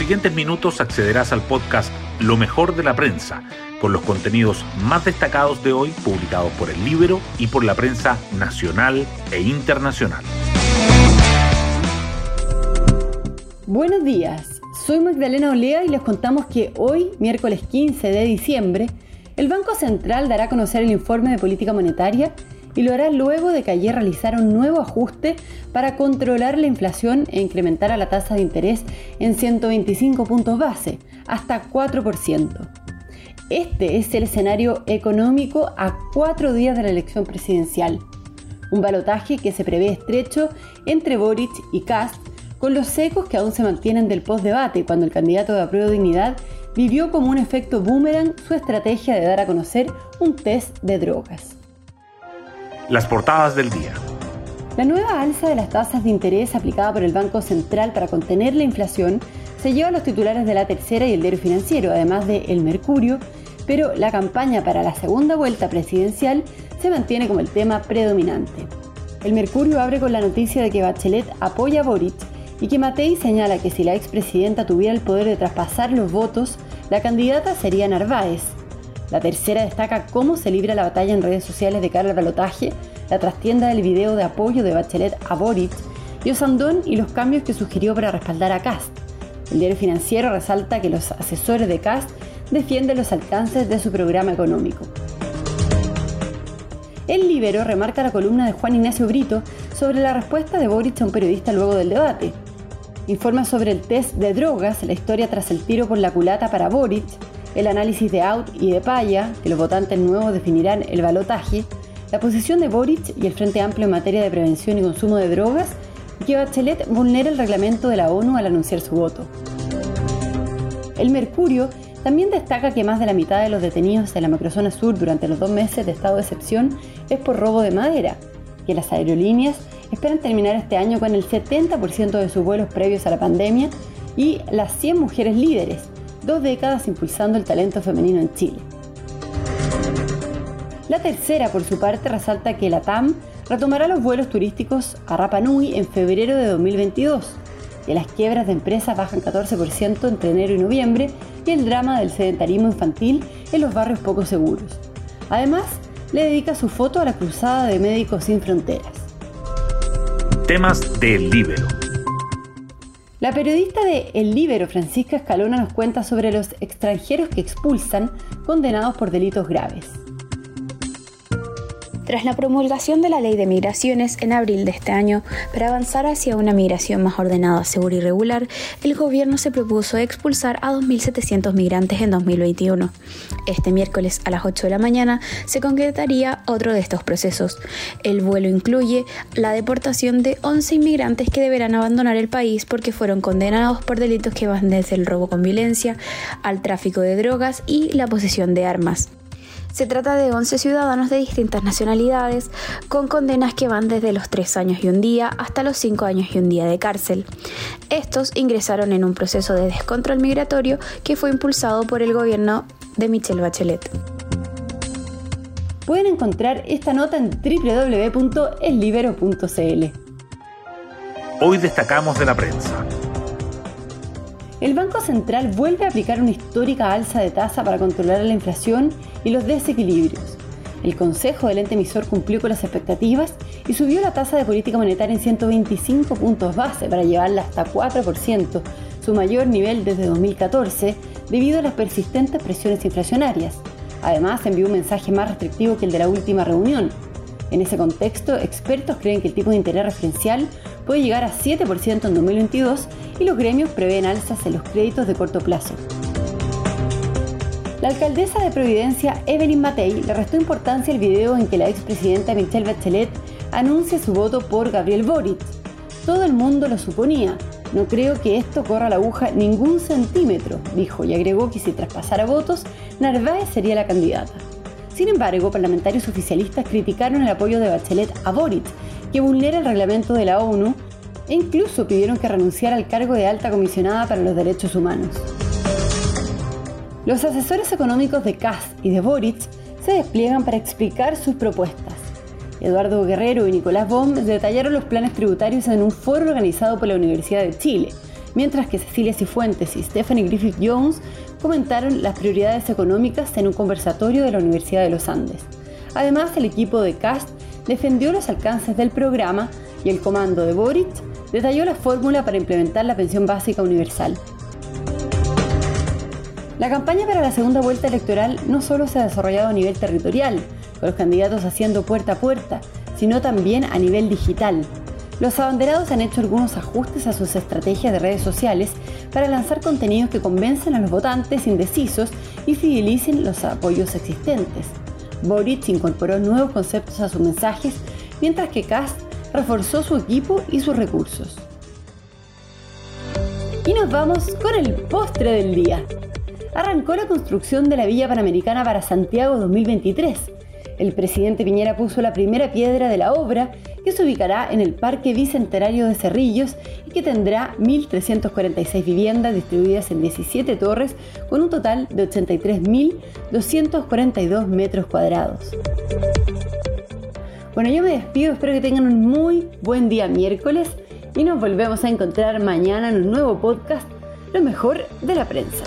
siguientes minutos accederás al podcast Lo mejor de la prensa, con los contenidos más destacados de hoy publicados por el Libro y por la prensa nacional e internacional. Buenos días, soy Magdalena Olea y les contamos que hoy, miércoles 15 de diciembre, el Banco Central dará a conocer el informe de política monetaria y lo hará luego de que ayer realizara un nuevo ajuste para controlar la inflación e incrementar la tasa de interés en 125 puntos base, hasta 4%. Este es el escenario económico a cuatro días de la elección presidencial. Un balotaje que se prevé estrecho entre Boric y Kast, con los secos que aún se mantienen del postdebate cuando el candidato de apruebo dignidad vivió como un efecto boomerang su estrategia de dar a conocer un test de drogas. Las portadas del día. La nueva alza de las tasas de interés aplicada por el Banco Central para contener la inflación se lleva a los titulares de la tercera y el diario financiero, además de El Mercurio, pero la campaña para la segunda vuelta presidencial se mantiene como el tema predominante. El Mercurio abre con la noticia de que Bachelet apoya a Boric y que Matei señala que si la expresidenta tuviera el poder de traspasar los votos, la candidata sería Narváez, la tercera destaca cómo se libra la batalla en redes sociales de cara al balotaje, la trastienda del video de apoyo de Bachelet a Boric y Osandón y los cambios que sugirió para respaldar a Cast. El diario financiero resalta que los asesores de Cast defienden los alcances de su programa económico. El Libero remarca la columna de Juan Ignacio Brito sobre la respuesta de Boric a un periodista luego del debate. Informa sobre el test de drogas, la historia tras el tiro por la culata para Boric, el análisis de Out y de Paya, que los votantes nuevos definirán el balotaje, la posición de Boric y el Frente Amplio en materia de prevención y consumo de drogas, y que Bachelet vulnera el reglamento de la ONU al anunciar su voto. El Mercurio también destaca que más de la mitad de los detenidos en la macrozona sur durante los dos meses de estado de excepción es por robo de madera, que las aerolíneas esperan terminar este año con el 70% de sus vuelos previos a la pandemia y las 100 mujeres líderes, dos décadas impulsando el talento femenino en Chile. La tercera, por su parte, resalta que la TAM retomará los vuelos turísticos a Rapa Nui en febrero de 2022, que las quiebras de empresas bajan 14% entre enero y noviembre y el drama del sedentarismo infantil en los barrios poco seguros. Además, le dedica su foto a la cruzada de Médicos Sin Fronteras. Temas del Libero. La periodista de El Libero, Francisca Escalona, nos cuenta sobre los extranjeros que expulsan condenados por delitos graves. Tras la promulgación de la ley de migraciones en abril de este año, para avanzar hacia una migración más ordenada, segura y regular, el gobierno se propuso expulsar a 2.700 migrantes en 2021. Este miércoles a las 8 de la mañana se concretaría otro de estos procesos. El vuelo incluye la deportación de 11 inmigrantes que deberán abandonar el país porque fueron condenados por delitos que van desde el robo con violencia al tráfico de drogas y la posesión de armas. Se trata de 11 ciudadanos de distintas nacionalidades con condenas que van desde los 3 años y un día hasta los 5 años y un día de cárcel. Estos ingresaron en un proceso de descontrol migratorio que fue impulsado por el gobierno de Michelle Bachelet. Pueden encontrar esta nota en www.eslibero.cl. Hoy destacamos de la prensa el Banco Central vuelve a aplicar una histórica alza de tasa para controlar la inflación y los desequilibrios. El Consejo del ente emisor cumplió con las expectativas y subió la tasa de política monetaria en 125 puntos base para llevarla hasta 4%, su mayor nivel desde 2014, debido a las persistentes presiones inflacionarias. Además, envió un mensaje más restrictivo que el de la última reunión. En ese contexto, expertos creen que el tipo de interés referencial puede llegar a 7% en 2022 y los gremios prevén alzas en los créditos de corto plazo. La alcaldesa de Providencia, Evelyn Matei, le restó importancia al video en que la expresidenta Michelle Bachelet anuncia su voto por Gabriel Boric. Todo el mundo lo suponía. No creo que esto corra la aguja ningún centímetro, dijo, y agregó que si traspasara votos, Narváez sería la candidata. Sin embargo, parlamentarios oficialistas criticaron el apoyo de Bachelet a Boric que vulnera el reglamento de la ONU e incluso pidieron que renunciara al cargo de alta comisionada para los derechos humanos. Los asesores económicos de Kass y de Boric se despliegan para explicar sus propuestas. Eduardo Guerrero y Nicolás Bomb detallaron los planes tributarios en un foro organizado por la Universidad de Chile, mientras que Cecilia Cifuentes y Stephanie Griffith Jones comentaron las prioridades económicas en un conversatorio de la Universidad de los Andes. Además, el equipo de CAST defendió los alcances del programa y el comando de Boric detalló la fórmula para implementar la pensión básica universal. La campaña para la segunda vuelta electoral no solo se ha desarrollado a nivel territorial, con los candidatos haciendo puerta a puerta, sino también a nivel digital. Los abanderados han hecho algunos ajustes a sus estrategias de redes sociales para lanzar contenidos que convencen a los votantes indecisos y fidelicen los apoyos existentes. Boric incorporó nuevos conceptos a sus mensajes, mientras que Kast reforzó su equipo y sus recursos. Y nos vamos con el postre del día. Arrancó la construcción de la Villa Panamericana para Santiago 2023. El presidente Piñera puso la primera piedra de la obra que se ubicará en el Parque Bicentenario de Cerrillos y que tendrá 1.346 viviendas distribuidas en 17 torres con un total de 83.242 metros cuadrados. Bueno, yo me despido, espero que tengan un muy buen día miércoles y nos volvemos a encontrar mañana en un nuevo podcast, Lo mejor de la prensa.